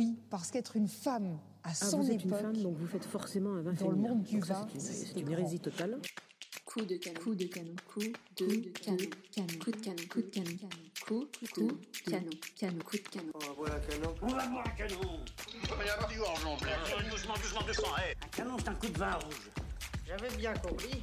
oui, parce qu'être une femme à Ah, son vous êtes époque, une femme, donc vous faites forcément un vin dans le monde du vin, c'est une- hérésie totale. Coup de canon. Coup de canon. Coup de canon. Canon. Coup de canon. Coup de canon. Coup de canon. Canon. Coup de canon. On va boire un canon. On va boire un canon Il va y avoir du gorge en. Doucement, doucement, doucement, Un canon, c'est un coup de vin rouge. J'avais bien compris.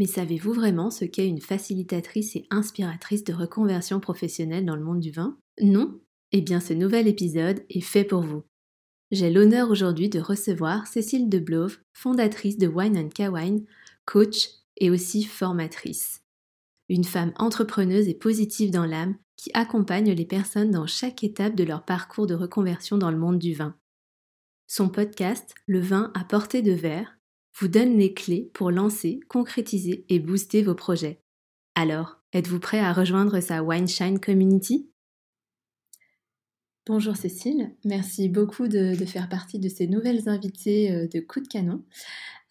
Mais savez-vous vraiment ce qu'est une facilitatrice et inspiratrice de reconversion professionnelle dans le monde du vin? Non? Eh bien, ce nouvel épisode est fait pour vous. J'ai l'honneur aujourd'hui de recevoir Cécile Deblove, fondatrice de Wine and Kawine, coach et aussi formatrice. Une femme entrepreneuse et positive dans l'âme qui accompagne les personnes dans chaque étape de leur parcours de reconversion dans le monde du vin. Son podcast, Le vin à portée de verre, vous donne les clés pour lancer, concrétiser et booster vos projets. Alors, êtes-vous prêt à rejoindre sa Wine Shine Community? Bonjour Cécile, merci beaucoup de, faire partie de ces nouvelles invitées euh, de Coup de Canon.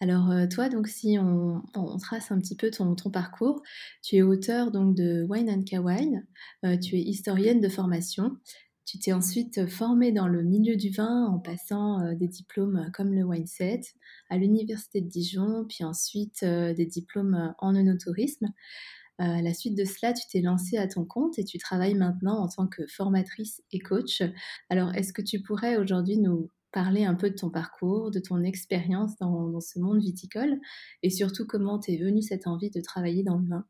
Alors euh, toi, donc si on, trace un petit peu ton, parcours, tu es auteur donc de Wine and Kawine, euh, tu es historienne de formation, tu t'es ensuite formée dans le milieu du vin en passant euh, des diplômes comme le Wineset à l'université de Dijon, puis ensuite euh, des diplômes en œnotourisme. Euh, à la suite de cela, tu t'es lancée à ton compte et tu travailles maintenant en tant que formatrice et coach. Alors, est-ce que tu pourrais aujourd'hui nous parler un peu de ton parcours, de ton expérience dans, dans ce monde viticole et surtout comment t'es venue cette envie de travailler dans le vin?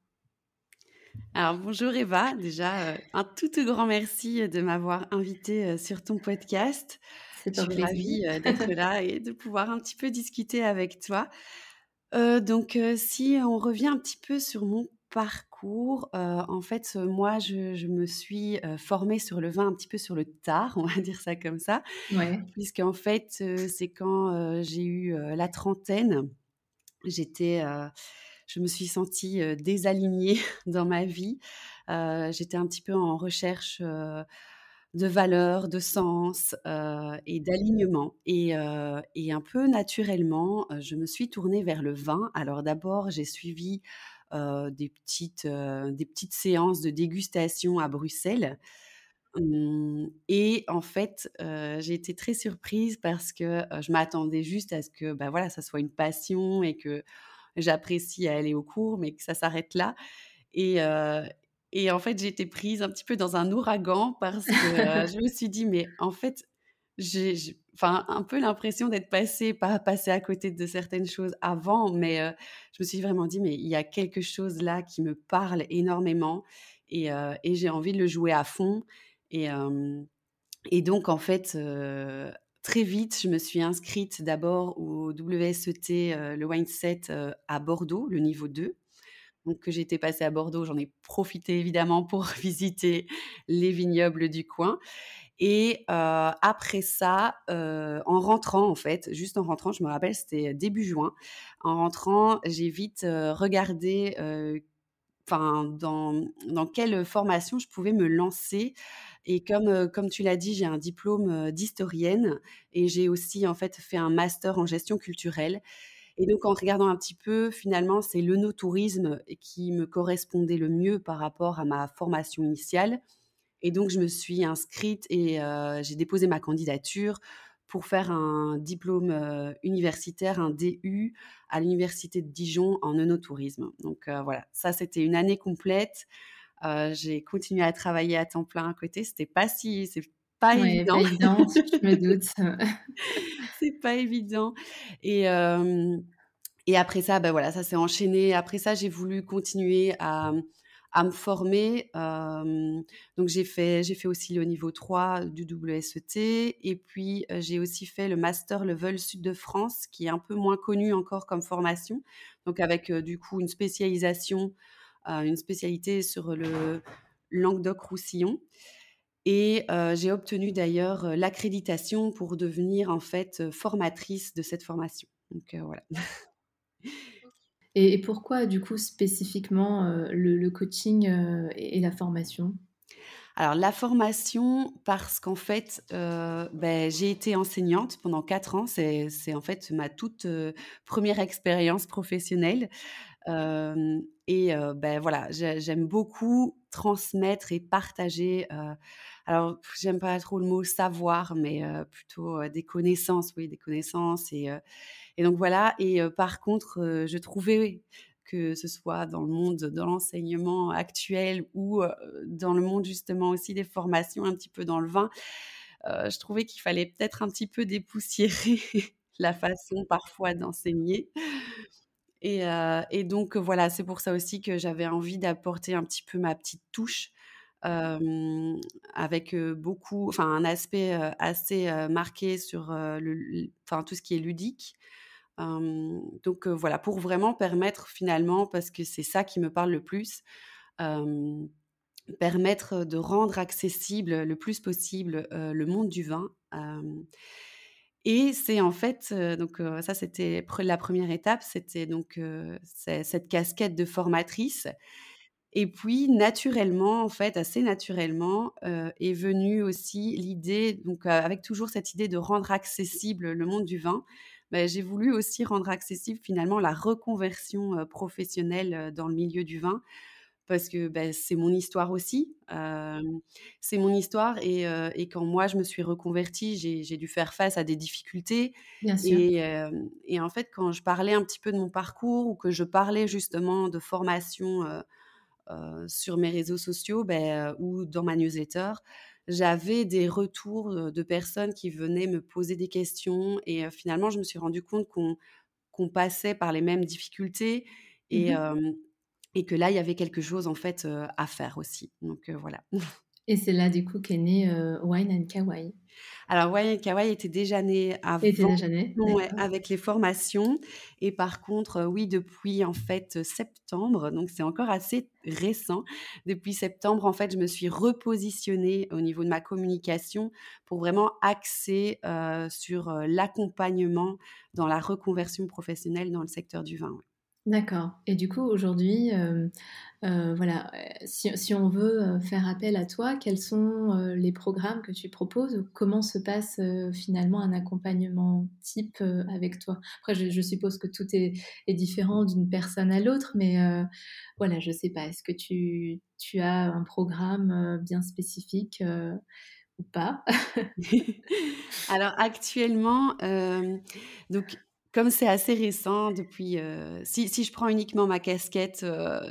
Alors bonjour Eva, déjà euh, un tout, tout grand merci de m'avoir invitée euh, sur ton podcast. C'est Je un suis plaisir. ravie euh, d'être là et de pouvoir un petit peu discuter avec toi. Euh, donc euh, si on revient un petit peu sur mon parcours, euh, en fait euh, moi je, je me suis euh, formée sur le vin un petit peu sur le tard, on va dire ça comme ça, Ouais, puisqu'en fait euh, c'est quand euh, j'ai eu euh, la trentaine, j'étais, euh, je me suis sentie désalignée dans ma vie. J'étais un petit peu en recherche de valeurs, de sens et d'alignement. Et, un peu naturellement, je me suis tournée vers le vin. Alors d'abord, j'ai suivi des, petites, des petites séances de dégustation à Bruxelles. Hum, Et en fait, j'ai été très surprise parce que je m'attendais juste à ce que bah voilà, ça soit une passion et que j'apprécie aller au cours, mais que ça s'arrête là. Et, euh, et en fait, été prise un petit peu dans un ouragan parce que euh, je me suis dit, mais en fait, j'ai un peu l'impression d'être passée, pas passée à côté de certaines choses avant, mais euh, je me suis vraiment dit, mais il y a quelque chose là qui me parle énormément et, et j'ai envie de le jouer à fond. Et, et donc, en fait, très vite, je me suis inscrite d'abord au WSET, euh, le Wineset euh, à Bordeaux, le niveau 2. Donc, que j'étais passée à Bordeaux, j'en ai profité évidemment pour visiter les vignobles du coin. Et euh, après ça, en rentrant, en fait, juste en rentrant, je me rappelle, c'était début juin. En rentrant, j'ai vite regardé dans, dans quelle formation je pouvais me lancer. Et comme, euh, comme tu l'as dit, j'ai un diplôme euh, d'historienne et j'ai aussi en fait fait un master en gestion culturelle. Et donc en regardant un petit peu, finalement, c'est l'œnotourisme qui me correspondait le mieux par rapport à ma formation initiale. Et donc je me suis inscrite et euh, j'ai déposé ma candidature pour faire un diplôme universitaire, un DU à l'université de Dijon en œnotourisme. Donc voilà, ça c'était une année complète. Euh, j'ai continué à travailler à temps plein à côté. C'était pas si, c'est pas ouais, évident. pas évident, je me doute. c'est pas évident. Et, et après ça, ben voilà, ça s'est enchaîné. Après ça, j'ai voulu continuer à, à me former. Euh, donc j'ai fait, j'ai fait aussi le niveau 3 du WSET. Et puis j'ai aussi fait le Master Level Sud de France, qui est un peu moins connu encore comme formation. Donc avec euh, du coup une spécialisation, une spécialité sur le Languedoc-Roussillon. Et j'ai obtenu d'ailleurs l'accréditation pour devenir en fait formatrice de cette formation. Donc voilà. Et pourquoi du coup spécifiquement le, le, coaching et la formation? Alors la formation, parce qu'en fait, ben, j'ai été enseignante pendant quatre ans. C'est en fait ma toute première expérience professionnelle. Et ben voilà, j'aime beaucoup transmettre et partager. alors, j'aime pas trop le mot savoir, mais plutôt des connaissances, oui, des connaissances. Et, donc voilà. Et par contre, je trouvais que ce soit dans le monde de l'enseignement actuel ou dans le monde justement aussi des formations un petit peu dans le vin, je trouvais qu'il fallait peut-être un petit peu dépoussiérer la façon parfois d'enseigner. Et, et, donc voilà, c'est pour ça aussi que j'avais envie d'apporter un petit peu ma petite touche. avec beaucoup, enfin un aspect assez marqué sur enfin, tout ce qui est ludique, donc voilà, pour vraiment permettre finalement, parce que c'est ça qui me parle le plus, permettre de rendre accessible le plus possible le monde du vin. Et c'est en fait, donc ça c'était la première étape, c'était donc cette casquette de formatrice. Et puis naturellement, en fait, assez naturellement, est venue aussi l'idée, donc avec toujours cette idée de rendre accessible le monde du vin, bah, j'ai voulu aussi rendre accessible finalement la reconversion professionnelle dans le milieu du vin parce que bah, c'est mon histoire aussi. c'est mon histoire et, quand moi je me suis reconvertie, j'ai dû faire face à des difficultés. Bien sûr. Et, en fait, quand je parlais un petit peu de mon parcours ou que je parlais justement de formation sur mes réseaux sociaux bah, ou dans ma newsletter, j'avais des retours de personnes qui venaient me poser des questions et finalement je me suis rendu compte qu'on passait par les mêmes difficultés et, mmh et que là il y avait quelque chose en fait à faire aussi. Donc voilà. Et c'est là du coup qu'est né Wine and Kawaii. Alors, Wine Kawaii était déjà né avant, était déjà né, avec les formations. Et par contre, oui, depuis en fait septembre, donc c'est encore assez récent. Depuis septembre, en fait, je me suis repositionnée au niveau de ma communication pour vraiment axer sur l'accompagnement dans la reconversion professionnelle dans le secteur du vin. D'accord. Et du coup, aujourd'hui, euh, euh, voilà, si, on veut euh, faire appel à toi, quels sont les programmes que tu proposes Comment se passe finalement un accompagnement type avec toi? Après, je, suppose que tout est, différent d'une personne à l'autre, mais voilà, je sais pas. Est-ce que tu, as un programme bien spécifique ou pas? Alors actuellement, donc comme c'est assez récent, depuis, si, si, je prends uniquement ma casquette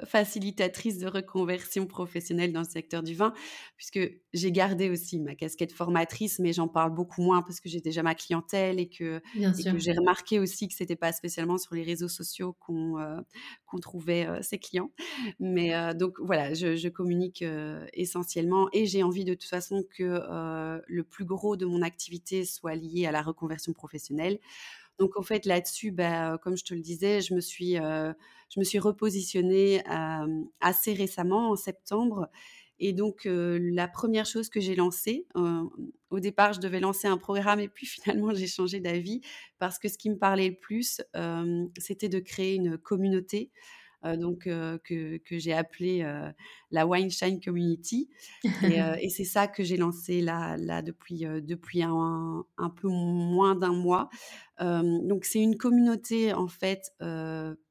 facilitatrice de reconversion professionnelle dans le secteur du vin, puisque j'ai gardé aussi ma casquette formatrice, mais j'en parle beaucoup moins parce que j'ai déjà ma clientèle et que, j'ai remarqué aussi que c'était pas spécialement sur les réseaux sociaux qu'on qu'on trouvait ses clients. Mais donc voilà, je, je communique essentiellement et j'ai envie de toute façon que le plus gros de mon activité soit lié à la reconversion professionnelle. Donc en fait là-dessus, bah, comme je te le disais, je me suis, je me suis repositionnée assez récemment en septembre. Et donc la première chose que j'ai lancée, au départ je devais lancer un programme et puis finalement j'ai changé d'avis parce que ce qui me parlait le plus, c'était de créer une communauté. Donc que, que j'ai appelé la Wine Shine Community. Et, c'est ça que j'ai lancé là, là depuis, depuis un, un, peu moins d'un mois. donc c'est une communauté en fait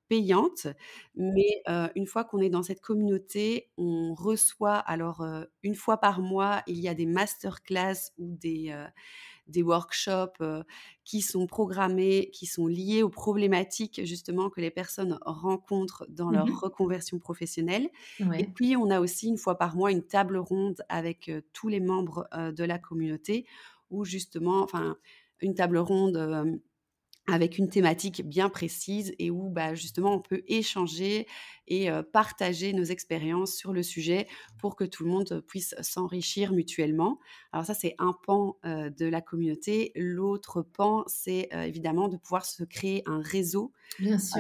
payante, mais une fois qu'on est dans cette communauté, on reçoit alors une fois par mois, il y a des masterclass ou des des workshops qui sont programmés, qui sont liés aux problématiques justement que les personnes rencontrent dans leur mmh reconversion professionnelle. Et puis, on a aussi une fois par mois une table ronde avec tous les membres de la communauté où justement, enfin, une table ronde avec une thématique bien précise et où bah, justement on peut échanger et partager nos expériences sur le sujet pour que tout le monde puisse s'enrichir mutuellement. Alors ça c'est un pan de la communauté. L'autre pan c'est évidemment de pouvoir se créer un réseau bien sûr,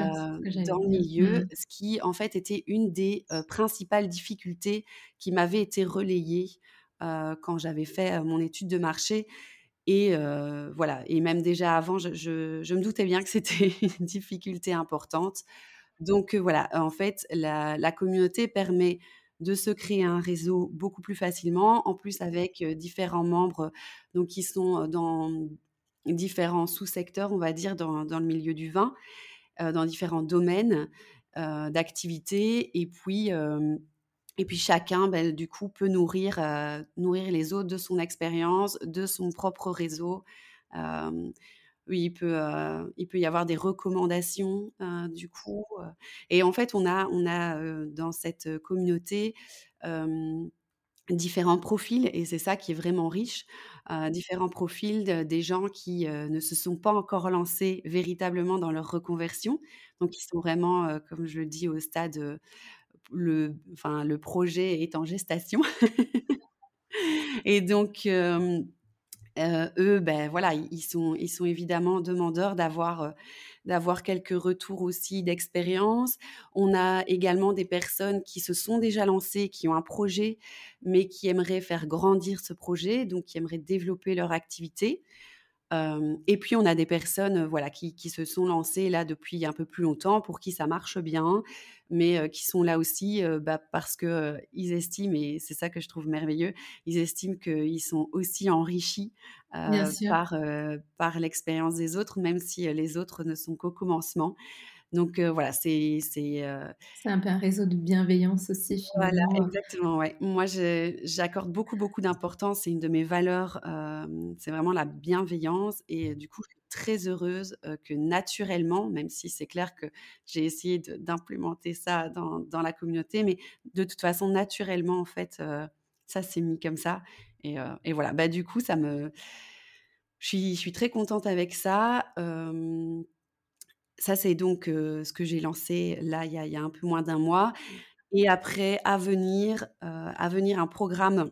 dans le milieu, mmh. ce qui en fait était une des principales difficultés qui m'avait été relayée quand j'avais fait mon étude de marché. Et voilà, et même déjà avant, je, me doutais bien que c'était une difficulté importante. Donc voilà, en fait, la, communauté permet de se créer un réseau beaucoup plus facilement, en plus avec différents membres donc qui sont dans différents sous-secteurs, on va dire, dans, le milieu du vin, dans différents domaines d'activité. Et puis, et puis chacun, ben, du coup, peut nourrir, nourrir les autres de son expérience, de son propre réseau. Oui, il peut, il peut y avoir des recommandations du coup. et en fait, on a, on a dans cette communauté différents profils et c'est ça qui est vraiment riche. différents profils des gens qui ne se sont pas encore lancés véritablement dans leur reconversion, donc qui sont vraiment, comme je le dis, au stade le, enfin, le projet est en gestation. et donc eux, ben voilà, ils sont, ils sont évidemment demandeurs d'avoir d'avoir quelques retours aussi d'expérience. On a également des personnes qui se sont déjà lancées, qui ont un projet, mais qui aimeraient faire grandir ce projet, donc qui aimeraient développer leur activité et puis on a des personnes voilà qui, se sont lancées là depuis un peu plus longtemps pour qui ça marche bien, mais qui sont là aussi bah, parce que ils estiment et c'est ça que je trouve merveilleux, ils estiment qu'ils sont aussi enrichis par par l'expérience des autres, même si les autres ne sont qu'au commencement. Donc voilà, c'est c'est un peu un réseau de bienveillance aussi Voilà, exactement, ouais. Moi, j'accorde beaucoup, beaucoup d'importance. C'est une de mes valeurs, c'est vraiment la bienveillance et du coup, je suis très heureuse que naturellement, même si c'est clair que j'ai essayé d'implémenter ça dans, dans, la communauté, mais de toute façon, naturellement, en fait, ça s'est mis comme ça. Et, et, voilà, bah, du coup, ça me... Je suis, je suis très contente avec ça ça, c'est donc ce que j'ai lancé là, il y, a, un peu moins d'un mois. Et après, à venir, à venir un programme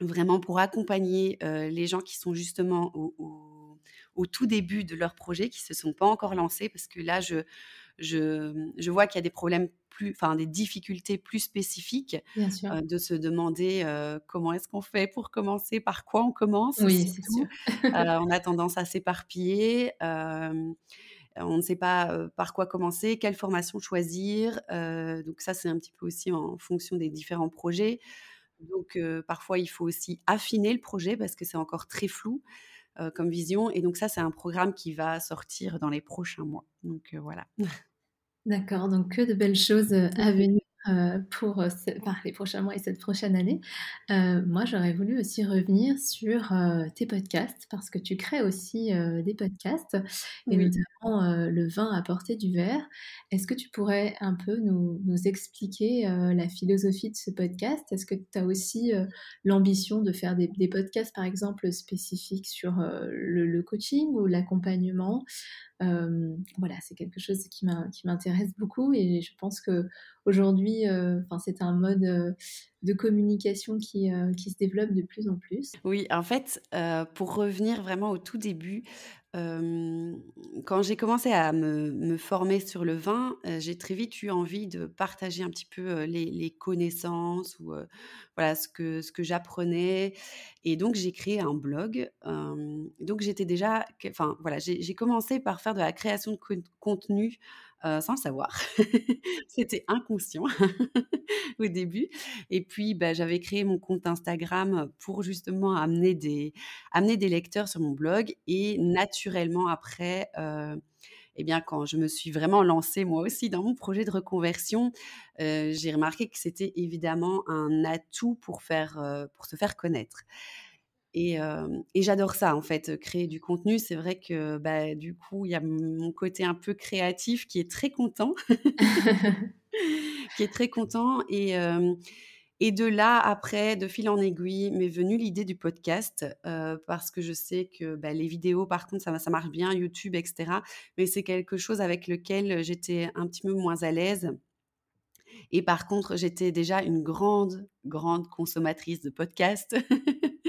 vraiment pour accompagner les gens qui sont justement au, au, tout début de leur projet, qui ne se sont pas encore lancés, parce que là, je, je, je vois qu'il y a des problèmes plus, enfin des difficultés plus spécifiques de se demander comment est-ce qu'on fait pour commencer, par quoi on commence. Oui, c'est sûr. on a tendance à s'éparpiller. Euh, on ne sait pas par quoi commencer, quelle formation choisir. donc ça, c'est un petit peu aussi en fonction des différents projets. Donc parfois, il faut aussi affiner le projet parce que c'est encore très flou comme vision. Et donc ça, c'est un programme qui va sortir dans les prochains mois. Donc voilà. D'accord, donc que de belles choses à venir euh, pour euh, les prochains mois et cette prochaine année. Euh, moi, j'aurais voulu aussi revenir sur tes podcasts parce que tu crées aussi des podcasts et notamment le vin à portée du verre. Est-ce que tu pourrais un peu nous, expliquer la philosophie de ce podcast? Est-ce que tu as aussi l'ambition de faire des, podcasts, par exemple, spécifiques sur le, coaching ou l'accompagnement? Voilà, c'est quelque chose qui m'intéresse beaucoup et je pense que aujourd'hui, enfin, c'est un mode de communication qui, qui, se développe de plus en plus. Oui, en fait, pour revenir vraiment au tout début, quand j'ai commencé à me, former sur le vin, j'ai très vite eu envie de partager un petit peu les, connaissances ou voilà ce que, ce que j'apprenais. Et donc j'ai créé un blog. donc j'étais déjà, enfin voilà, j'ai commencé par faire de la création de contenu sans le savoir. C'était inconscient au début. Et puis, bah, j'avais créé mon compte Instagram pour justement amener des, amener des lecteurs sur mon blog. Et naturellement, après, eh bien, quand je me suis vraiment lancée moi aussi dans mon projet de reconversion, j'ai remarqué que c'était évidemment un atout pour, faire, pour se faire connaître. Et, j'adore ça, en fait, créer du contenu. C'est vrai que bah, du coup, il y a mon côté un peu créatif qui est très content. qui est très content. Et, et de là, après, de fil en aiguille, m'est venue l'idée du podcast. parce que je sais que bah, les vidéos, par contre, ça, ça marche bien, YouTube, etc. Mais c'est quelque chose avec lequel j'étais un petit peu moins à l'aise. Et par contre, j'étais déjà une grande, grande consommatrice de podcasts.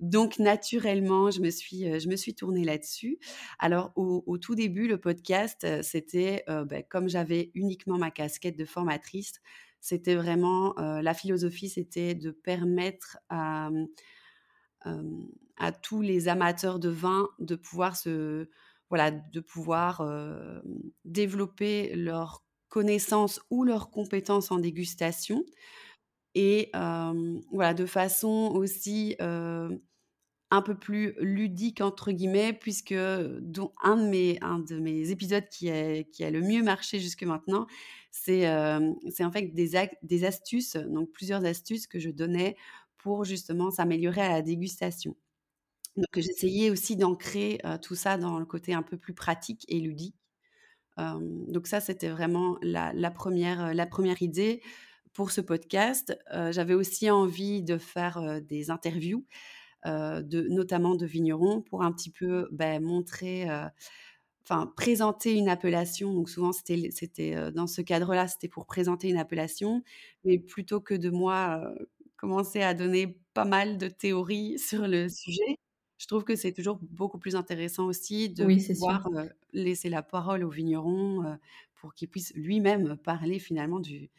Donc naturellement, je me suis, je me suis tournée là-dessus. Alors au, tout début, le podcast, c'était bah, comme j'avais uniquement ma casquette de formatrice, c'était vraiment la philosophie, c'était de permettre à, à tous les amateurs de vin de pouvoir se voilà, de pouvoir développer leurs connaissances ou leurs compétences en dégustation. Et voilà, de façon aussi un peu plus ludique, entre guillemets, puisque dont un, de mes, un de mes épisodes qui a, qui a le mieux marché jusque maintenant, c'est c'est en fait des, des astuces, donc plusieurs astuces que je donnais pour justement s'améliorer à la dégustation. Donc j'essayais aussi d'ancrer tout ça dans le côté un peu plus pratique et ludique. donc ça, c'était vraiment la, première, la première idée pour ce podcast. J'avais aussi envie de faire des interviews, de, notamment de vignerons, pour un petit peu ben, montrer, enfin présenter une appellation. Donc souvent, c'était, c'était dans ce cadre-là, c'était pour présenter une appellation, mais plutôt que de moi commencer à donner pas mal de théories sur le sujet je trouve que c'est toujours beaucoup plus intéressant aussi de pouvoir laisser la parole au vigneron pour qu'il puisse lui-même parler finalement du,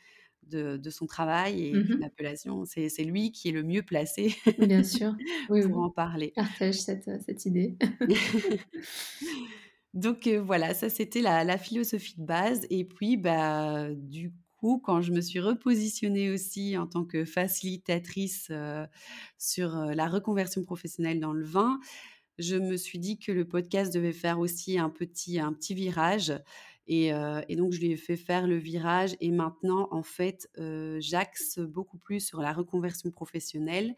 de, son travail et mmh l'appellation. C'est lui qui est le mieux placé Bien sûr. pour en parler. Partage cette, cette idée. Donc voilà, ça c'était la, la, philosophie de base. Et puis, bah, du quand je me suis repositionnée aussi en tant que facilitatrice sur la reconversion professionnelle dans le vin, je me suis dit que le podcast devait faire aussi un petit, un petit virage. Et, donc, je lui ai fait faire le virage. Et maintenant, en fait, j'axe beaucoup plus sur la reconversion professionnelle.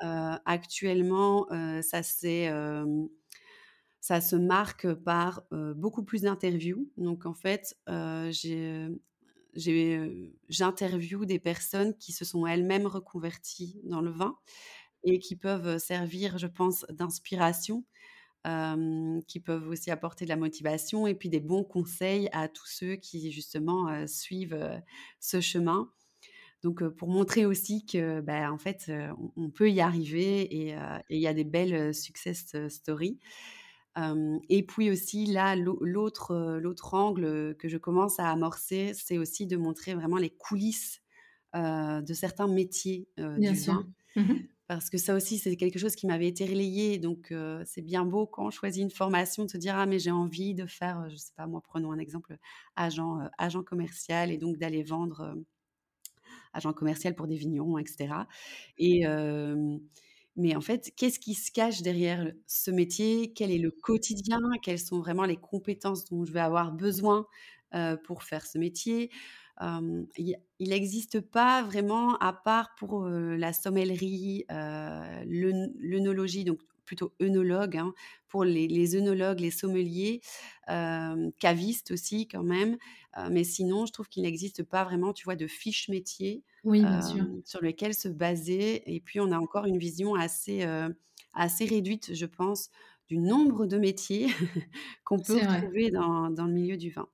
actuellement, ça ça se marque par beaucoup plus d'interviews. Donc, en fait, j'interviewe des personnes qui se sont elles-mêmes reconverties dans le vin et qui peuvent servir, je pense, d'inspiration, qui peuvent aussi apporter de la motivation et puis des bons conseils à tous ceux qui justement suivent ce chemin. Donc, pour montrer aussi que, bah, en fait, on, peut y arriver et il y a des belles success stories et puis aussi là, l'autre, l'autre angle que je commence à amorcer, c'est aussi de montrer vraiment les coulisses de certains métiers du vin. Mmh Parce que ça aussi, c'est quelque chose qui m'avait été relayé. Donc, c'est bien beau quand on choisit une formation de se dire Ah, mais j'ai envie de faire, je ne sais pas, moi, prenons un exemple, agent, agent commercial et donc d'aller vendre agent commercial pour des vignerons, etc. Et, mais en fait, qu'est-ce qui se cache derrière ce métier? Quel est le quotidien? Quelles sont vraiment les compétences dont je vais avoir besoin pour faire ce métier? Il n'existe pas vraiment, à part pour la sommellerie, l'œnologie, donc plutôt œnologue, hein, pour les, les, œnologues, les sommeliers, cavistes aussi quand même. mais sinon, je trouve qu'il n'existe pas vraiment, tu vois, de fiches métier sur lesquelles se baser. Et puis, on a encore une vision assez, assez réduite, je pense, du nombre de métiers qu'on peut retrouver dans, dans, le milieu du vin.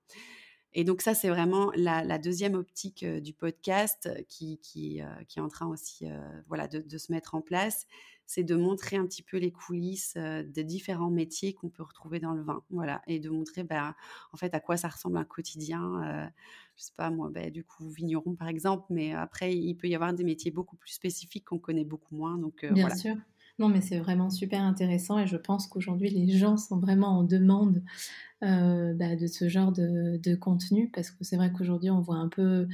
Et donc ça, c'est vraiment la, deuxième optique du podcast qui, qui, qui, est en train aussi voilà, de, de, se mettre en place. C'est de montrer un petit peu les coulisses des différents métiers qu'on peut retrouver dans le vin, voilà, et de montrer, bah, en fait, à quoi ça ressemble un quotidien. Je je sais pas moi, bah, du coup, vigneron par exemple, mais après, il peut y avoir des métiers beaucoup plus spécifiques qu'on connaît beaucoup moins, donc Bien sûr. Non, mais c'est vraiment super intéressant et je pense qu'aujourd'hui, les gens sont vraiment en demande bah, de ce genre de, contenu parce que c'est vrai qu'aujourd'hui, on voit un peu,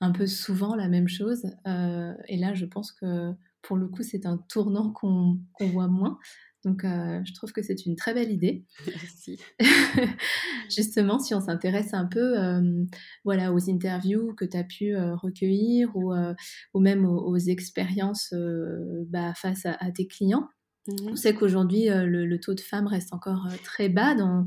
un peu souvent la même chose. et là, je pense que pour le coup, c'est un tournant qu'on voit moins. Donc, euh, je trouve que c'est une très belle idée. Merci. Justement, si on s'intéresse un peu euh, voilà, aux interviews que tu as pu euh, recueillir ou, ou même aux, expériences bah, face à, tes clients, Mmh On sait qu'aujourd'hui, euh, le, taux de femmes reste encore euh, très bas dans,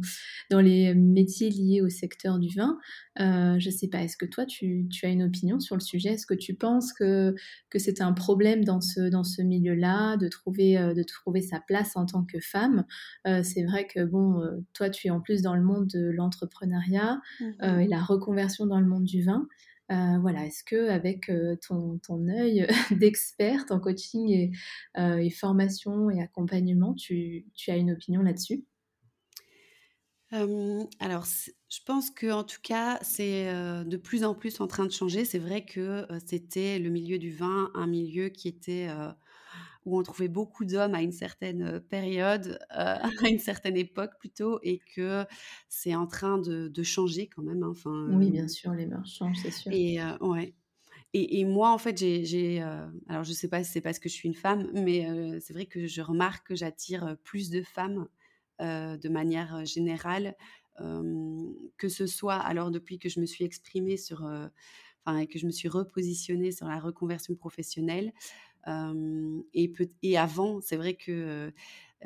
dans les métiers liés au secteur du vin. Euh, je ne sais pas, est-ce que toi, tu, as une opinion sur le sujet? Est-ce que tu penses que, que c'est un problème dans ce, dans ce milieu-là de trouver, de trouver sa place en tant que femme? C'est vrai que, bon, toi, tu es en plus dans le monde de l'entrepreneuriat mmh et la reconversion dans le monde du vin. Euh, voilà, est-ce que avec euh, ton, œil d'experte en coaching euh, et, formation et accompagnement, tu, as une opinion là-dessus? Alors, je pense que en tout cas, c'est de plus en plus en train de changer. C'est vrai que c'était le milieu du vin, un milieu qui était où on trouvait beaucoup d'hommes à une certaine période, à une certaine époque plutôt, et que c'est en train de, changer quand même. Hein, enfin, oui, bien sûr, les mœurs changent, c'est sûr. Et ouais. Et, moi, en fait, j'ai, alors je sais pas si c'est parce que je suis une femme, mais c'est vrai que je remarque que j'attire plus de femmes de manière générale, que ce soit alors depuis que je me suis exprimée sur, enfin que je me suis repositionnée sur la reconversion professionnelle, et, et avant, c'est vrai que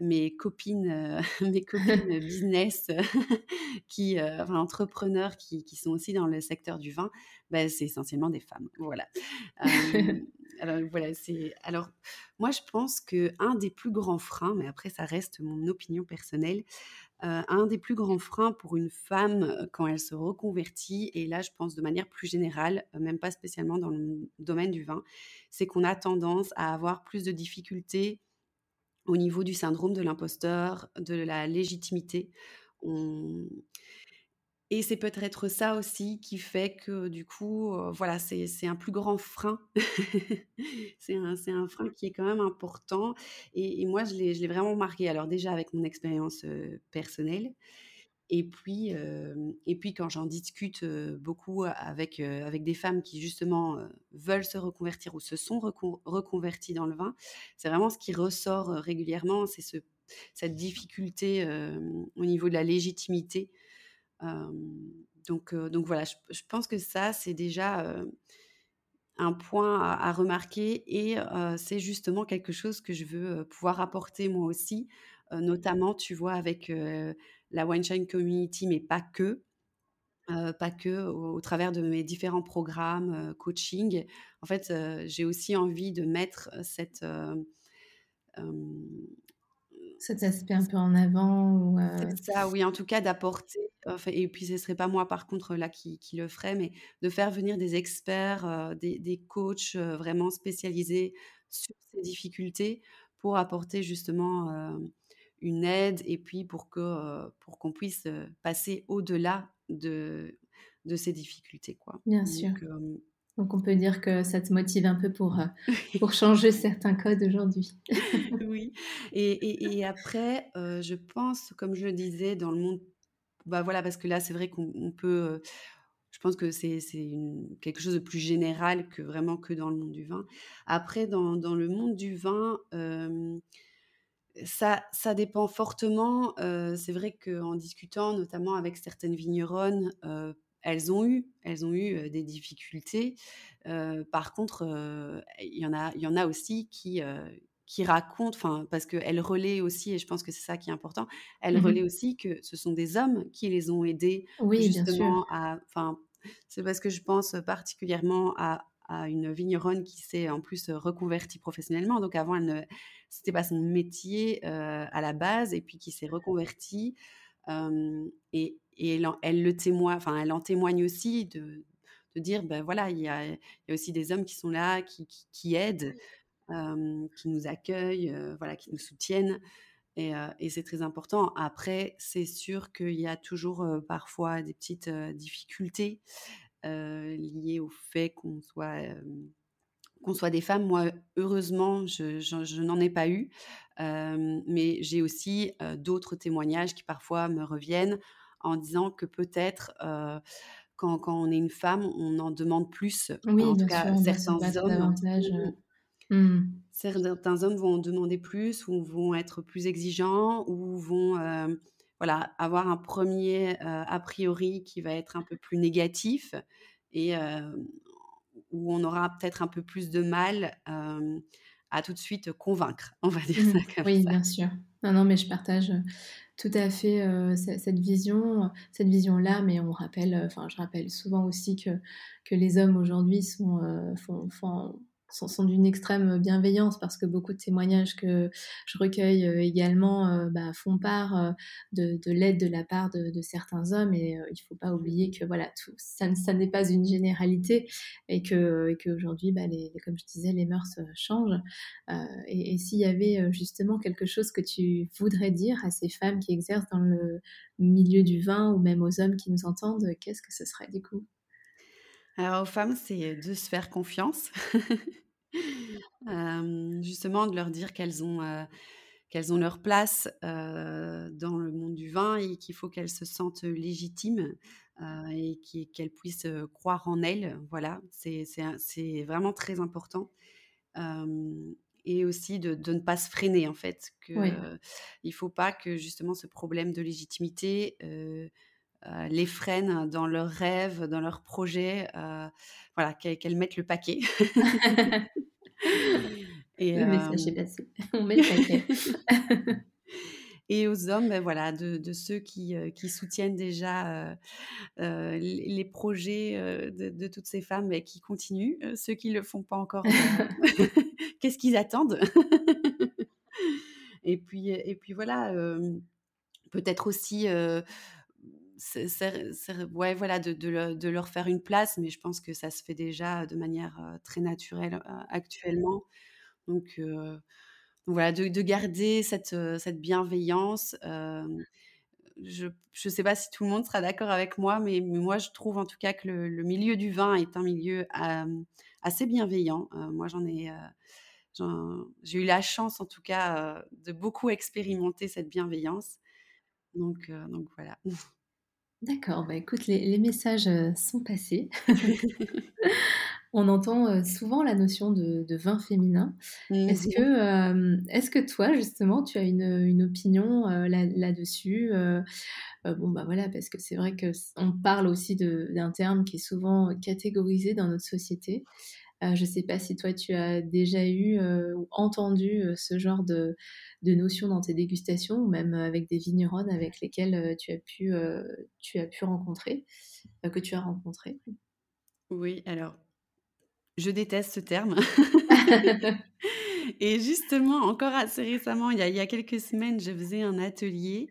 mes copines, mes copines business, qui, enfin, entrepreneurs qui, qui, sont aussi dans le secteur du vin, bah, c'est essentiellement des femmes. Voilà. alors, voilà, c'est. Alors, moi, je pense que un des plus grands freins, mais après, ça reste mon opinion personnelle, un des plus grands freins pour une femme quand elle se reconvertit, et là, je pense de manière plus générale, même pas spécialement dans le domaine du vin, c'est qu'on a tendance à avoir plus de difficultés au niveau du syndrome de l'imposteur, de la légitimité. Et c'est peut-être ça aussi qui fait que du coup, voilà, c'est un plus grand frein. c'est un, un, frein qui est quand même important. Et, moi, je l'ai vraiment marqué. Alors déjà avec mon expérience personnelle, et puis, et puis quand j'en discute beaucoup avec, avec des femmes qui justement veulent se reconvertir ou se sont reconverties dans le vin, c'est vraiment ce qui ressort régulièrement, c'est ce, cette difficulté au niveau de la légitimité. Donc, donc voilà, je, pense que ça, c'est déjà un point à, remarquer et c'est justement quelque chose que je veux pouvoir apporter moi aussi, notamment, tu vois, avec la Wine Shine Community, mais pas que. pas que au, travers de mes différents programmes, coaching. En fait, j'ai aussi envie de mettre cette cet aspect un peu en avant ou ça oui en tout cas d'apporter et puis ce serait pas moi par contre là qui, le ferait mais de faire venir des experts des, des, coachs vraiment spécialisés sur ces difficultés pour apporter justement une aide et puis pour que pour qu'on puisse passer au-delà de de ces difficultés quoi. Bien sûr. Donc on peut dire que ça te motive un peu pour pour changer certains codes aujourd'hui. oui. Et, et, après je pense comme je le disais dans le monde bah voilà parce que là c'est vrai qu'on peut je pense que c'est quelque chose de plus général que vraiment que dans le monde du vin. Après, dans, dans le monde du vin, ça, ça dépend fortement. c'est vrai qu'en discutant notamment avec certaines vigneronnes, elles ont eu, elles ont eu des difficultés. par contre, il y en a, il y en a aussi qui qui racontent, enfin parce qu'elles relaient aussi, et je pense que c'est ça qui est important, elles mmh relaient aussi que ce sont des hommes qui les ont aidés oui, justement à, enfin c'est parce que je pense particulièrement à, à une vigneronne qui s'est en plus reconvertie professionnellement. Donc avant, elle ne, c'était pas son métier à la base, et puis qui s'est reconvertie. et, et elle, elle, le témoigne, enfin, elle en témoigne aussi de, de dire, ben voilà, il y a, y a, aussi des hommes qui sont là, qui, qui, aident, qui nous accueillent, voilà, qui nous soutiennent. Et, et c'est très important. Après, c'est sûr qu'il y a toujours parfois des petites difficultés liées au fait qu'on soit qu'on soit des femmes. Moi, heureusement, je, n'en ai pas eu, mais j'ai aussi d'autres témoignages qui parfois me reviennent en disant que peut-être quand, on est une femme, on en demande plus. Oui, en tout cas, certains hommes. Mmh. Mmh. Certains hommes vont en demander plus ou vont être plus exigeants ou vont voilà, avoir un premier a priori qui va être un peu plus négatif et où on aura peut-être un peu plus de mal à tout de suite convaincre, on va dire ça mmh. comme oui, ça. bien sûr. Non, non, mais je partage tout à fait cette vision, cette vision-là, mais on rappelle, enfin, je rappelle souvent aussi que, que les hommes aujourd'hui sont, font, sont, d'une extrême bienveillance parce que beaucoup de témoignages que je recueille également bah, font part de, l'aide de la part de, certains hommes. Et il ne faut pas oublier que voilà ça, n'est pas une généralité et que qu'aujourd'hui bah, comme je disais les mœurs changent. Et, et s'il y avait justement quelque chose que tu voudrais dire à ces femmes qui exercent dans le milieu du vin ou même aux hommes qui nous entendent, qu'est-ce que ce serait du coup? Alors aux femmes, c'est de se faire confiance. justement, de leur dire qu'elles ont, qu'elles ont leur place dans le monde du vin et qu'il faut qu'elles se sentent légitimes et qu'elles puissent croire en elles. Voilà, c'est, c'est, vraiment très important. et aussi de, de, ne pas se freiner, en fait. Que, il ne faut pas que justement ce problème de légitimité euh, les freinent dans leurs rêves, dans leurs projets, euh, voilà, qu'elles mettent le paquet. Et, le message est passé. On met le et aux hommes, ben voilà, de, ceux qui, euh, qui, soutiennent déjà les, projets de, toutes ces femmes et qui continuent. ceux qui ne le font pas encore, qu'est-ce qu'ils attendent? Et, puis, et puis voilà, peut-être aussi ouais, voilà, de, de, leur faire une place, mais je pense que ça se fait déjà de manière très naturelle actuellement. Donc, voilà, de, garder cette, cette bienveillance. je ne sais pas si tout le monde sera d'accord avec moi, mais, moi, je trouve en tout cas que le, milieu du vin est un milieu assez bienveillant. moi, j'en ai, j'ai eu la chance, en tout cas, de beaucoup expérimenter cette bienveillance. Donc, donc voilà. D'accord, bah écoute, les, messages sont passés. On entend souvent la notion de, vin féminin. Mmh est-ce que, est que toi, justement, tu as une, opinion là, dessus Bon, bah voilà, parce que c'est vrai qu'on parle aussi d'un terme qui est souvent catégorisé dans notre société. Je ne sais pas si toi, tu as déjà eu ou entendu ce genre de, de notions dans tes dégustations ou même avec des vignerons avec lesquels euh, tu as pu, euh, tu as pu rencontrer, euh, que tu as rencontré Oui, alors, je déteste ce terme. Et justement, encore assez récemment, il y, a, il y a quelques semaines, je faisais un atelier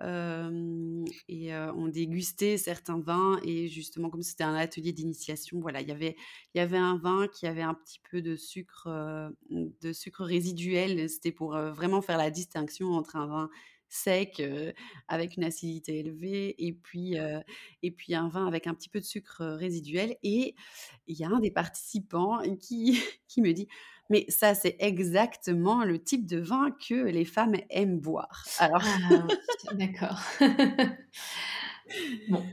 et on dégustait certains vins et justement comme c'était un atelier d'initiation, voilà, il y avait il y avait un vin qui avait un petit peu de sucre de sucre résiduel, c'était pour vraiment faire la distinction entre un vin sec avec une acidité élevée et puis et puis un vin avec un petit peu de sucre résiduel. Et il y a un des participants qui qui me dit mais ça, c'est exactement le type de vin que les femmes aiment boire. Alors, ah, d'accord. bon.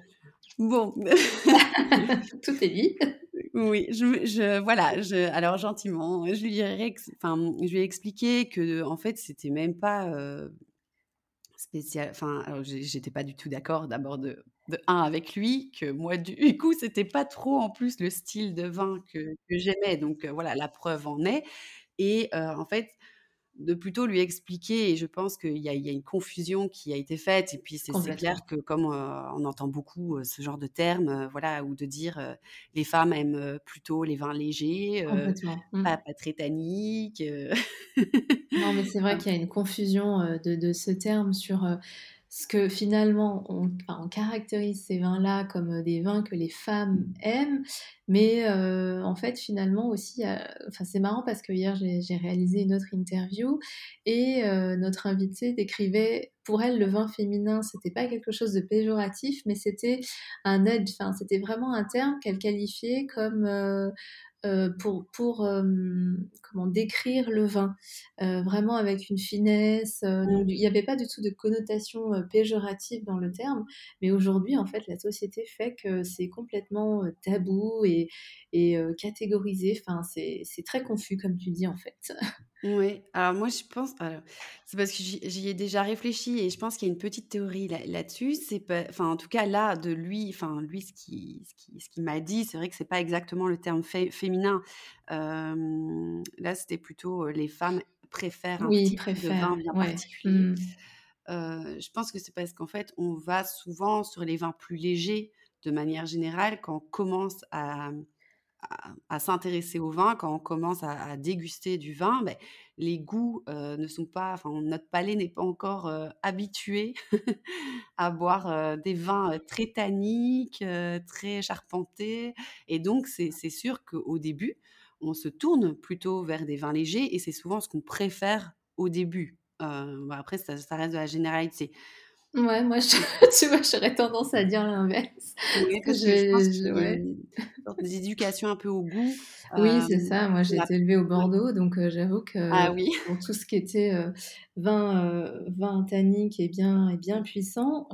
Bon. Tout est dit. Oui, je, je voilà, je, alors gentiment, je lui, ai, enfin, je lui ai expliqué que en fait, c'était même pas euh, spécial. Enfin, alors j'étais pas du tout d'accord d'abord de, de un avec lui, que moi du coup c'était pas trop en plus le style de vin que, que j'aimais. Donc voilà, la preuve en est. Et en fait, de plutôt lui expliquer, et je pense qu'il y, a une confusion qui a été faite, et puis c'est clair que comme on entend beaucoup ce genre de termes, voilà, ou de dire les femmes aiment plutôt les vins légers, mmh. pas, très tanniques. non, mais c'est vrai qu'il y a une confusion de, de, ce terme sur ce que finalement on, caractérise ces vins-là comme euh, des vins que les femmes aiment, mais euh, en fait finalement aussi, enfin c'est marrant parce que hier j'ai réalisé une autre interview et euh, notre invitée décrivait pour elle le vin féminin c'était pas quelque chose de péjoratif, mais c'était un aide, enfin c'était vraiment un terme qu'elle qualifiait comme euh, pour, pour euh, comment décrire le vin, euh, vraiment avec une finesse. Mmh. il n'y avait pas du tout de connotation péjorative dans le terme, mais aujourd'hui, en fait, la société fait que c'est complètement tabou et, et catégorisé. Enfin, c'est très confus, comme tu dis, en fait. Oui, alors moi je pense, c'est parce que j'y ai déjà réfléchi et je pense qu'il y a une petite théorie là-dessus. c'est enfin en tout cas là de lui, enfin lui ce qui, ce qui, m'a dit, c'est vrai que c'est pas exactement le terme féminin. là c'était plutôt les femmes préfèrent un type de vin bien particulier. Mmh. je pense que c'est parce qu'en fait on va souvent sur les vins plus légers de manière générale quand on commence à à, s'intéresser au vin, quand on commence à, déguster du vin, ben, les goûts ne sont pas, enfin, notre palais n'est pas encore habitué à boire des vins très tanniques, très charpentés. Et donc, c'est sûr qu'au début, on se tourne plutôt vers des vins légers et c'est souvent ce qu'on préfère au début. après, ça, ça, reste de la généralité. Ouais, moi, je, tu vois, j'aurais tendance à dire l'inverse. Oui, parce que je, pense je, ouais. des éducations un peu au goût. Oui, c'est euh, ça. Moi, j'ai été élevée au Bordeaux, donc euh, j'avoue que ah, oui. pour tout ce qui était euh, vin, vin tannique et bien, et bien puissant,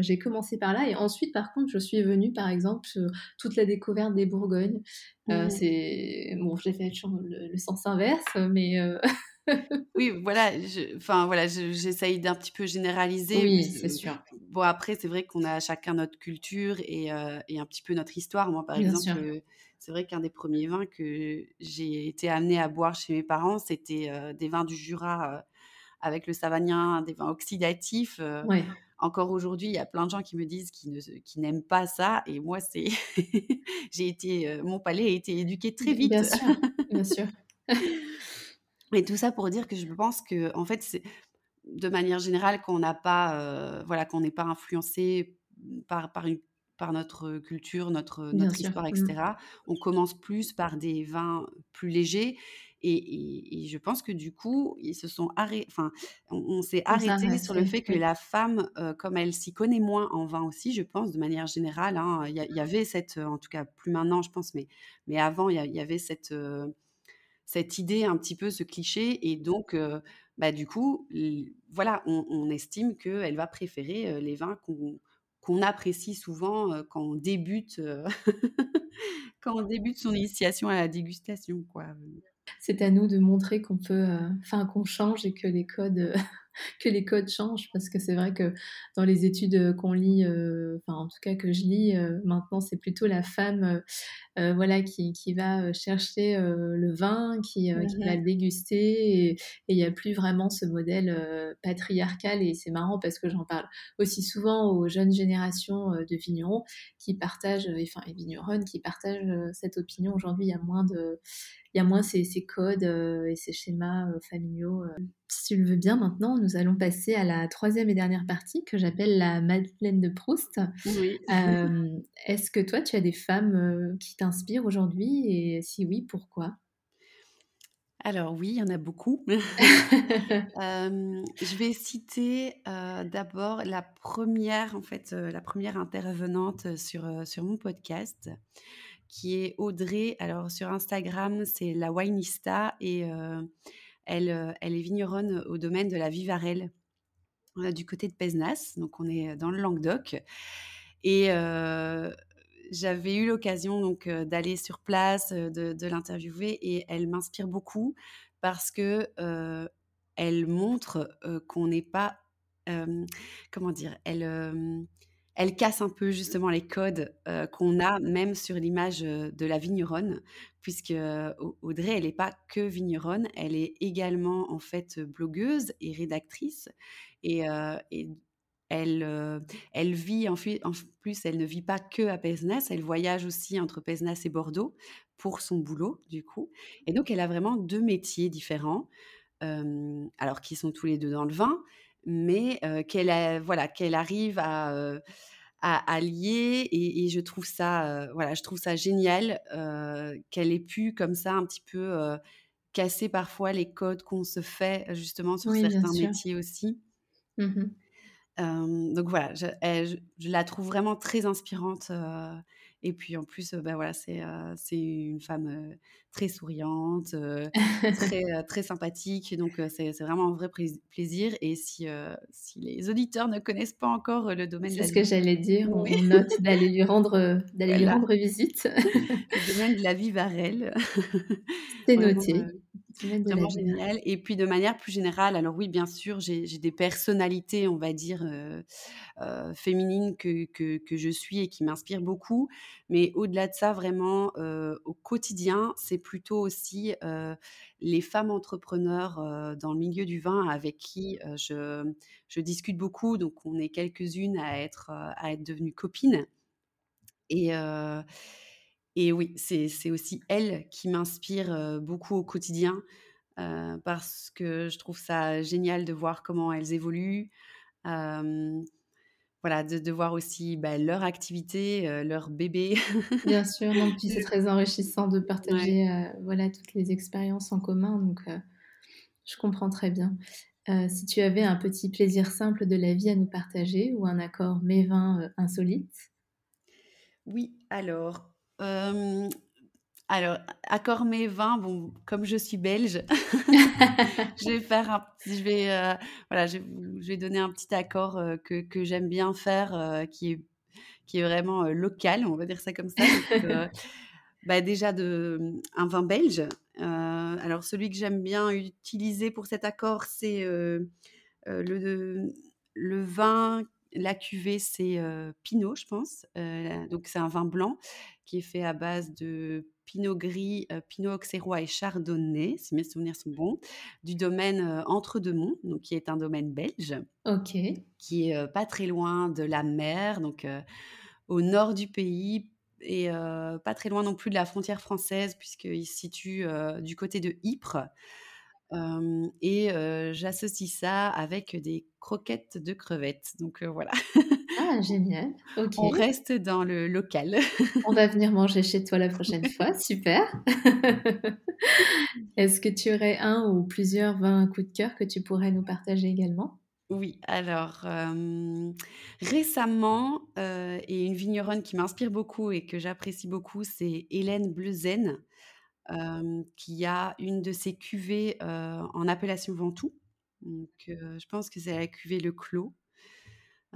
j'ai commencé par là. Et ensuite, par contre, je suis venue, par exemple, sur toute la découverte des Bourgognes. Mmh. C'est bon, j'ai fait le, le, sens inverse, mais oui, voilà, enfin voilà, j'essaye d'un petit peu généraliser. Oui, c'est sûr. Bon, après, c'est vrai qu'on a chacun notre culture et, et, un petit peu notre histoire. Moi, par exemple, c'est vrai qu'un des premiers vins que j'ai été amenée à boire chez mes parents, c'était des vins du Jura avec le savagnin, des vins oxydatifs. Encore aujourd'hui, il y a plein de gens qui me disent qu'ils qui n'aiment pas ça. Et moi, c'est, j'ai été, mon palais a été éduqué très vite. Bien sûr, bien sûr. Et tout ça pour dire que je pense que, en fait, c'est de manière générale qu'on n'a pas, euh, voilà, qu'on n'est pas influencé par, par, une, par notre culture, notre, notre histoire, mmh. etc. On commence plus par des vins plus légers. Et, et, je pense que du coup, ils se sont arrêtés, enfin, on, s'est arrêté sur le fait que la femme, euh, comme elle s'y connaît moins en vin aussi, je pense, de manière générale, hein, il y, avait cette, en tout cas plus maintenant, je pense, mais, mais avant, il y, avait cette, euh, cette idée, un petit peu ce cliché. Et donc, bah, du coup, voilà, on, estime qu'elle va préférer les vins qu'on apprécie souvent quand on débute quand on débute son initiation à la dégustation. C'est à nous de montrer qu'on peut enfin qu'on change et que les codes que les codes changent parce que c'est vrai que dans les études qu'on lit, enfin en tout cas que je lis maintenant, c'est plutôt la femme voilà qui, qui, va chercher le vin, qui, qui, va le déguster et il n'y a plus vraiment ce modèle patriarcal et c'est marrant parce que j'en parle aussi souvent aux jeunes générations de vignerons qui partagent, enfin et vigneronnes qui partagent cette opinion. Aujourd'hui, il y a moins de il y a moins ces, ces codes et ces schémas familiaux. Si tu le veux bien, maintenant, nous allons passer à la troisième et dernière partie que j'appelle la Madeleine de Proust. Oui. Est-ce que toi, tu as des femmes qui t'inspirent aujourd'hui? Et si oui, pourquoi? Alors oui, il y en a beaucoup. je vais citer d'abord la première, en fait, la première intervenante sur, sur mon podcast, qui est Audrey. Alors sur Instagram, c'est la Winista et elle, elle est vigneronne au domaine de la Vivarelle, du côté de Pesnas, donc on est dans le Languedoc. Et j'avais eu l'occasion donc d'aller sur place, de, l'interviewer, et elle m'inspire beaucoup parce que elle montre qu'on n'est pas, comment dire, elle elle casse un peu justement les codes qu'on a même sur l'image de la vigneronne, puisque Audrey, elle n'est pas que vigneronne, elle est également en fait blogueuse et rédactrice. Et, elle, elle vit, en, en, plus, elle ne vit pas que à Pesnas, elle voyage aussi entre Pesnas et Bordeaux pour son boulot, du coup. Et donc, elle a vraiment deux métiers différents, alors qui sont tous les deux dans le vin, mais qu'elle voilà, qu'elle arrive à, à, lier et, je trouve ça voilà je trouve ça génial qu'elle ait pu comme ça un petit peu casser parfois les codes qu'on se fait justement sur certains métiers aussi. Mmh donc voilà je, je, la trouve vraiment très inspirante et puis en plus, bah voilà, c'est c'est une femme très souriante, très, très sympathique. Donc c'est vraiment un vrai plaisir. Et si, si les auditeurs ne connaissent pas encore le domaine C'est ce que j'allais dire. On note d'aller lui, rendre, d'aller lui rendre visite. le domaine de la vie Varel. C'est noté. Vraiment génial. Et puis de manière plus générale, alors oui, bien sûr, j'ai des personnalités, on va dire, féminines que, que, que, je suis et qui m'inspirent beaucoup. Mais au-delà de ça, vraiment, au quotidien, c'est plutôt aussi les femmes entrepreneurs dans le milieu du vin avec qui je, je, discute beaucoup. Donc, on est quelques-unes à être, à être devenues copines. Et, et oui, c'est aussi elle qui m'inspire beaucoup au quotidien parce que je trouve ça génial de voir comment elles évoluent. voilà, de, voir aussi bah, leur activité, leur bébé. Bien sûr, donc puis c'est très enrichissant de partager voilà, toutes les expériences en commun. Donc, je comprends très bien. si tu avais un petit plaisir simple de la vie à nous partager ou un accord mévin insolite? Oui, alors, alors, accord mes vins, bon, comme je suis belge, je vais faire un, je vais, euh, voilà, je, vais donner un petit accord euh, que, que j'aime bien faire, euh, qui est, qui est vraiment local, on va dire ça comme ça. bah déjà de un vin belge. alors celui que j'aime bien utiliser pour cet accord, c'est le, le vin la cuvée, c'est Pinot, je pense. donc, c'est un vin blanc qui est fait à base de Pinot gris, Pinot auxerrois et Chardonnay, si mes souvenirs sont bons, du domaine Entre-deux-Monts, donc qui est un domaine belge. Ok. Qui est pas très loin de la mer, donc au nord du pays, et pas très loin non plus de la frontière française, puisqu'il se situe du côté de Ypres et j'associe ça avec des croquettes de crevettes. Donc voilà. Ah, génial. On reste dans le local. On va venir manger chez toi la prochaine fois. Super. Est-ce que tu aurais un ou plusieurs vins coup de cœur que tu pourrais nous partager également? Oui, alors récemment, et une vigneronne qui m'inspire beaucoup et que j'apprécie beaucoup, c'est Hélène Bleuzen qui a une de ses cuvées en appellation Ventoux. Donc, je pense que c'est la cuvée Le Clos.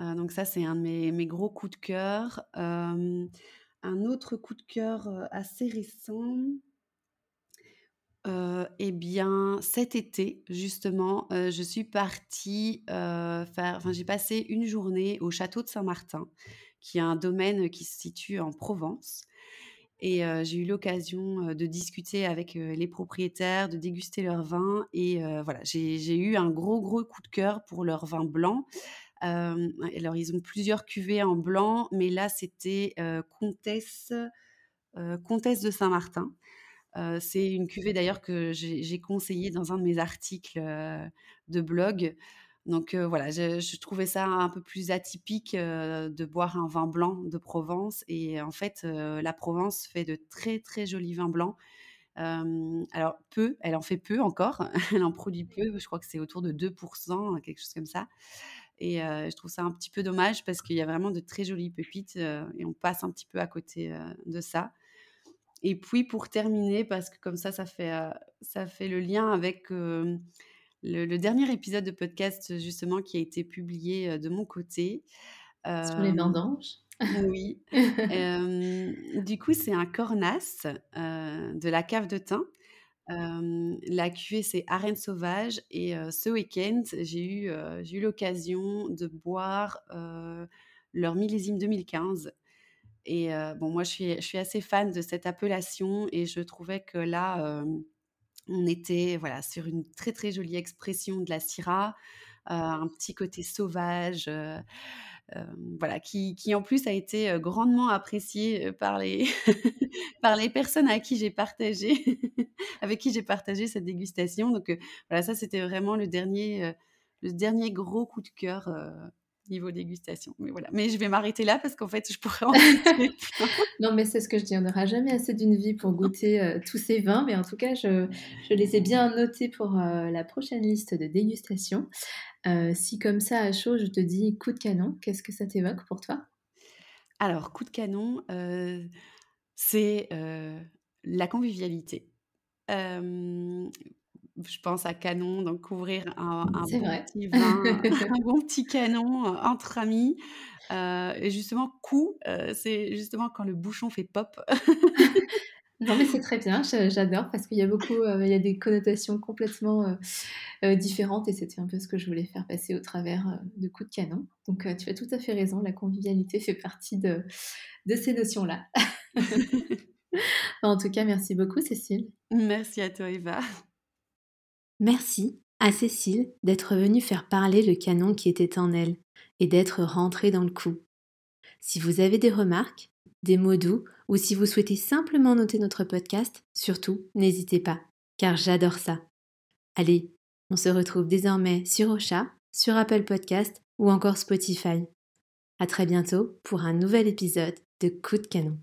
Donc ça, c'est un de mes, gros coups de cœur. un autre coup de cœur assez récent, eh bien, cet été, justement, je suis partie faire. J'ai passé une journée au château de Saint-Martin, qui est un domaine qui se situe en Provence. Et j'ai eu l'occasion de discuter avec les propriétaires, de déguster leur vin. Et voilà, j'ai eu un gros, gros coup de cœur pour leur vin blanc. Alors, ils ont plusieurs cuvées en blanc, mais là, c'était Comtesse, Comtesse de Saint-Martin. c'est une cuvée d'ailleurs que j'ai conseillée dans un de mes articles de blog. Donc voilà, je, trouvais ça un peu plus atypique de boire un vin blanc de Provence. Et en fait, la Provence fait de très très jolis vins blancs. alors peu, elle en fait peu encore, elle en produit peu, je crois que c'est autour de 2%, quelque chose comme ça. Et je trouve ça un petit peu dommage parce qu'il y a vraiment de très jolies pépites et on passe un petit peu à côté de ça. Et puis pour terminer, parce que comme ça, ça fait, ça fait le lien avec le, dernier épisode de podcast justement qui a été publié de mon côté. Sur les vendanges Oui. du coup, c'est un cornas de la cave de thym. La cuvée, c'est Arène Sauvage. Et ce week-end, j'ai eu, eu l'occasion de boire leur millésime 2015. Et bon, moi, je suis, je suis assez fan de cette appellation et je trouvais que là, on était voilà sur une très très jolie expression de la Syrah, un petit côté sauvage, voilà qui, en plus a été grandement apprécié par les par les personnes à qui j'ai partagé avec qui j'ai partagé cette dégustation. Donc voilà ça c'était vraiment le dernier le dernier gros coup de cœur niveau dégustation. Mais voilà. Mais je vais m'arrêter là parce qu'en fait, je pourrais en Non, mais c'est ce que je dis. On n'aura jamais assez d'une vie pour goûter euh, tous ces vins. Mais en tout cas, je, je les ai bien notés pour euh, la prochaine liste de dégustation. Euh, si comme ça, à chaud, je te dis coup de canon, qu'est-ce que ça t'évoque pour toi? Alors, coup de canon, c'est la convivialité je pense à canon, donc ouvrir un, bon petit vin, un bon petit canon euh, entre amis. Euh, et justement, coup, euh, c'est justement quand le bouchon fait pop. non, mais c'est très bien, j'adore parce qu'il y a beaucoup, il y a des connotations complètement différentes et c'était un peu ce que je voulais faire passer au travers de coup de canon. Donc, tu as tout à fait raison, la convivialité fait partie de, de ces notions-là. en tout cas, merci beaucoup, Cécile. Merci à toi, Eva. Merci à Cécile d'être venue faire parler le canon qui était en elle et d'être rentrée dans le coup. Si vous avez des remarques, des mots doux, ou si vous souhaitez simplement noter notre podcast, surtout, n'hésitez pas, car j'adore ça. Allez, on se retrouve désormais sur Ocha, sur Apple Podcast ou encore Spotify. À très bientôt pour un nouvel épisode de Coup de canon.